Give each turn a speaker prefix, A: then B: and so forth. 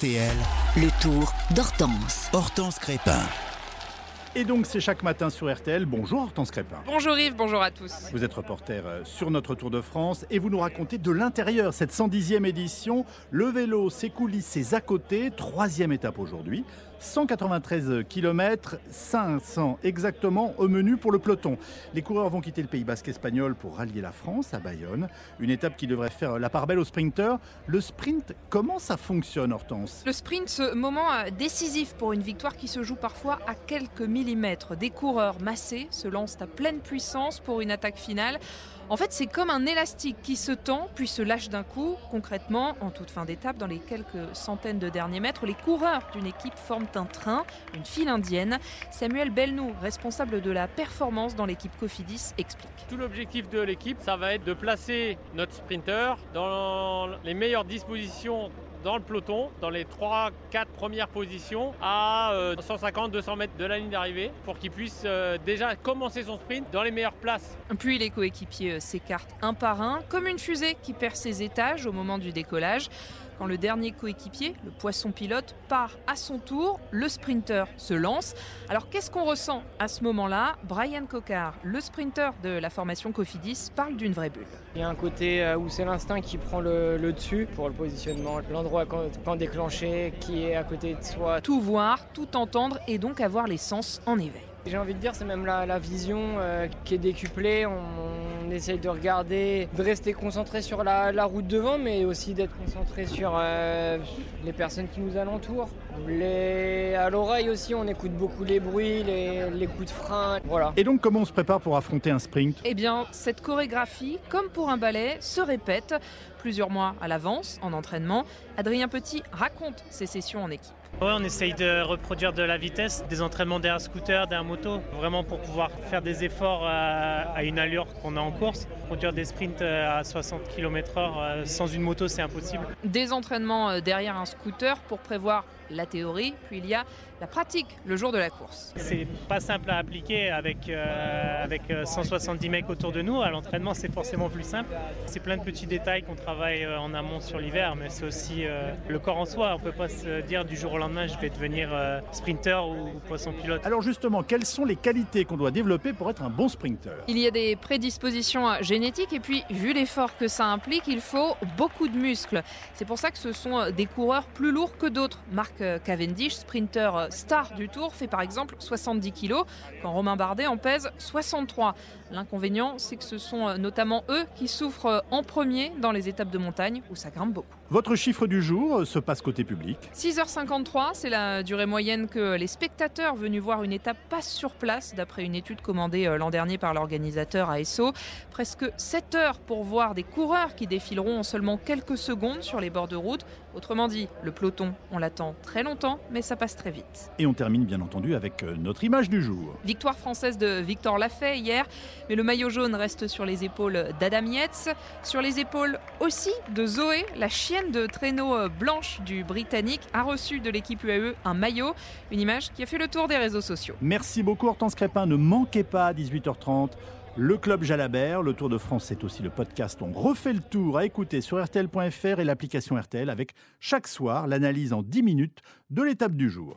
A: RTL,
B: Le tour d'Hortense.
A: Hortense Crépin.
C: Et donc c'est chaque matin sur RTL. Bonjour Hortense Crépin.
D: Bonjour Yves, bonjour à tous.
C: Vous êtes reporter euh, sur notre Tour de France et vous nous racontez de l'intérieur cette 110e édition. Le vélo, ses coulisses, ses à côté. Troisième étape aujourd'hui. 193 km, 500 exactement au menu pour le peloton. Les coureurs vont quitter le Pays Basque espagnol pour rallier la France à Bayonne. Une étape qui devrait faire la part belle aux sprinteurs. Le sprint, comment ça fonctionne Hortense?
D: Le sprint, ce moment euh, décisif pour une victoire qui se joue parfois à quelques Des coureurs massés se lancent à pleine puissance pour une attaque finale. En fait, c'est comme un élastique qui se tend puis se lâche d'un coup. Concrètement, en toute fin d'étape, dans les quelques centaines de derniers mètres, les coureurs d'une équipe forment un train, une file indienne. Samuel Belnou, responsable de la performance dans l'équipe Cofidis, explique.
E: Tout l'objectif de l'équipe, ça va être de placer notre sprinter dans les meilleures dispositions dans le peloton, dans les 3-4 premières positions, à 150-200 mètres de la ligne d'arrivée, pour qu'il puisse euh, déjà commencer son sprint dans les meilleures places.
D: Puis les coéquipiers euh, s'écartent un par un, comme une fusée qui perd ses étages au moment du décollage. Quand le dernier coéquipier, le poisson pilote, part à son tour, le sprinter se lance. Alors qu'est-ce qu'on ressent à ce moment-là? Brian Cocard, le sprinter de la formation Cofidis, parle d'une vraie bulle.
F: Il y a un côté euh, où c'est l'instinct qui prend le, le, dessus pour le positionnement, l'endroit quand, quand déclencher, qui est à côté de soi.
D: Tout voir, tout entendre et donc avoir les sens en éveil.
F: J'ai envie de dire, c'est même la, la vision euh, qui est décuplée. On, on, essaye de regarder, de rester concentré sur la, la route devant, mais aussi d'être concentré sur euh, les personnes qui nous alentourent. Les... À l'oreille aussi, on écoute beaucoup les bruits, les, les, coups de frein. Voilà.
C: Et donc, comment on se prépare pour affronter un sprint?
D: Eh bien, cette chorégraphie, comme pour un ballet, se répète plusieurs mois à l'avance en entraînement. Adrien Petit raconte ses sessions en équipe.
G: Ouais, on essaye de reproduire de la vitesse, des entraînements derrière scooter, derrière moto, vraiment pour pouvoir faire des efforts à, à une allure qu'on a en course. Produire des sprints à 60 km/h sans une moto, c'est impossible.
D: Des entraînements derrière un scooter pour prévoir la théorie, puis il y a la pratique le jour de la course.
G: C'est pas simple à appliquer avec, euh, avec 170 mecs autour de nous. À l'entraînement, c'est forcément plus simple. C'est plein de petits détails qu'on travaille en amont sur l'hiver, mais c'est aussi euh, le corps en soi. On peut pas se dire du jour au lendemain, je vais devenir euh, sprinter ou, ou poisson pilote.
C: Alors justement, quelles sont les qualités qu'on doit développer pour être un bon sprinter
D: Il y a des prédispositions génétiques et puis, vu l'effort que ça implique, il faut beaucoup de muscles. C'est pour ça que ce sont des coureurs plus lourds que d'autres. Marc Cavendish, sprinter star du Tour, fait par exemple 70 kg, quand Romain Bardet en pèse 63. L'inconvénient, c'est que ce sont notamment eux qui souffrent en premier dans les étapes de montagne où ça grimpe beaucoup.
C: Votre chiffre du jour se passe côté public
D: 6h53, c'est la durée moyenne que les spectateurs venus voir une étape passent sur place, d'après une étude commandée l'an dernier par l'organisateur ASO. Presque 7 heures pour voir des coureurs qui défileront en seulement quelques secondes sur les bords de route. Autrement dit, le peloton, on l'attend très longtemps, mais ça passe très vite.
C: Et on termine bien entendu avec notre image du jour.
D: Victoire française de Victor Lafay hier, mais le maillot jaune reste sur les épaules d'Adam Yates, sur les épaules aussi de Zoé, la chienne de traîneau blanche du Britannique, a reçu de l'équipe UAE un maillot, une image qui a fait le tour des réseaux sociaux.
C: Merci beaucoup Hortense Crépin, ne manquez pas à 18h30 le Club Jalabert, le Tour de France, c'est aussi le podcast. On refait le tour à écouter sur RTL.fr et l'application RTL avec chaque soir l'analyse en 10 minutes de l'étape du jour.